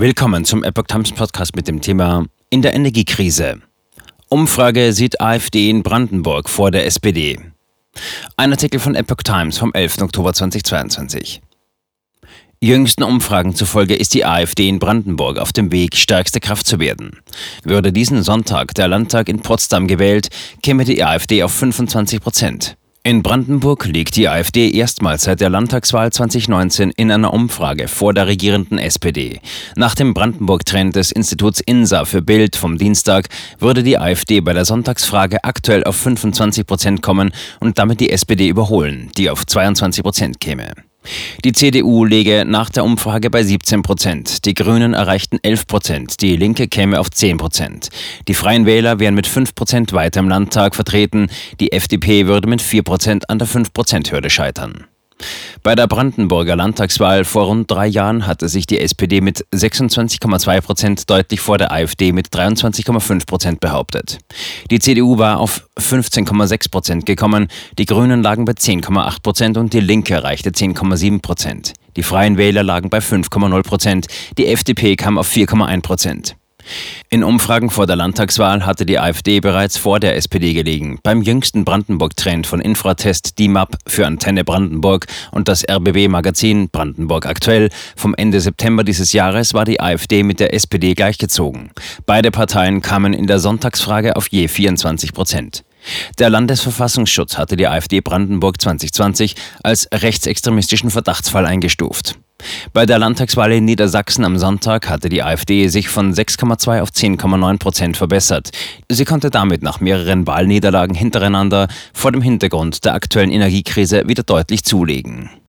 Willkommen zum Epoch Times Podcast mit dem Thema In der Energiekrise. Umfrage sieht AfD in Brandenburg vor der SPD. Ein Artikel von Epoch Times vom 11. Oktober 2022. Jüngsten Umfragen zufolge ist die AfD in Brandenburg auf dem Weg, stärkste Kraft zu werden. Würde diesen Sonntag der Landtag in Potsdam gewählt, käme die AfD auf 25 Prozent. In Brandenburg liegt die AfD erstmals seit der Landtagswahl 2019 in einer Umfrage vor der regierenden SPD. Nach dem Brandenburg-Trend des Instituts INSA für Bild vom Dienstag würde die AfD bei der Sonntagsfrage aktuell auf 25 Prozent kommen und damit die SPD überholen, die auf 22 Prozent käme. Die CDU läge nach der Umfrage bei 17 Prozent, die Grünen erreichten 11 Prozent, die Linke käme auf 10 Prozent. Die Freien Wähler wären mit 5 Prozent weiter im Landtag vertreten, die FDP würde mit 4 Prozent an der 5-Prozent-Hürde scheitern. Bei der Brandenburger Landtagswahl vor rund drei Jahren hatte sich die SPD mit 26,2 Prozent deutlich vor der AfD mit 23,5 Prozent behauptet. Die CDU war auf 15,6 Prozent gekommen, die Grünen lagen bei 10,8 Prozent und die Linke erreichte 10,7 Prozent. Die Freien Wähler lagen bei 5,0 Prozent, die FDP kam auf 4,1 Prozent. In Umfragen vor der Landtagswahl hatte die AfD bereits vor der SPD gelegen. Beim jüngsten Brandenburg-Trend von Infratest DIMAP für Antenne Brandenburg und das RBB-Magazin Brandenburg aktuell vom Ende September dieses Jahres war die AfD mit der SPD gleichgezogen. Beide Parteien kamen in der Sonntagsfrage auf je 24 Prozent. Der Landesverfassungsschutz hatte die AfD Brandenburg 2020 als rechtsextremistischen Verdachtsfall eingestuft. Bei der Landtagswahl in Niedersachsen am Sonntag hatte die AfD sich von 6,2 auf 10,9 Prozent verbessert. Sie konnte damit nach mehreren Wahlniederlagen hintereinander vor dem Hintergrund der aktuellen Energiekrise wieder deutlich zulegen.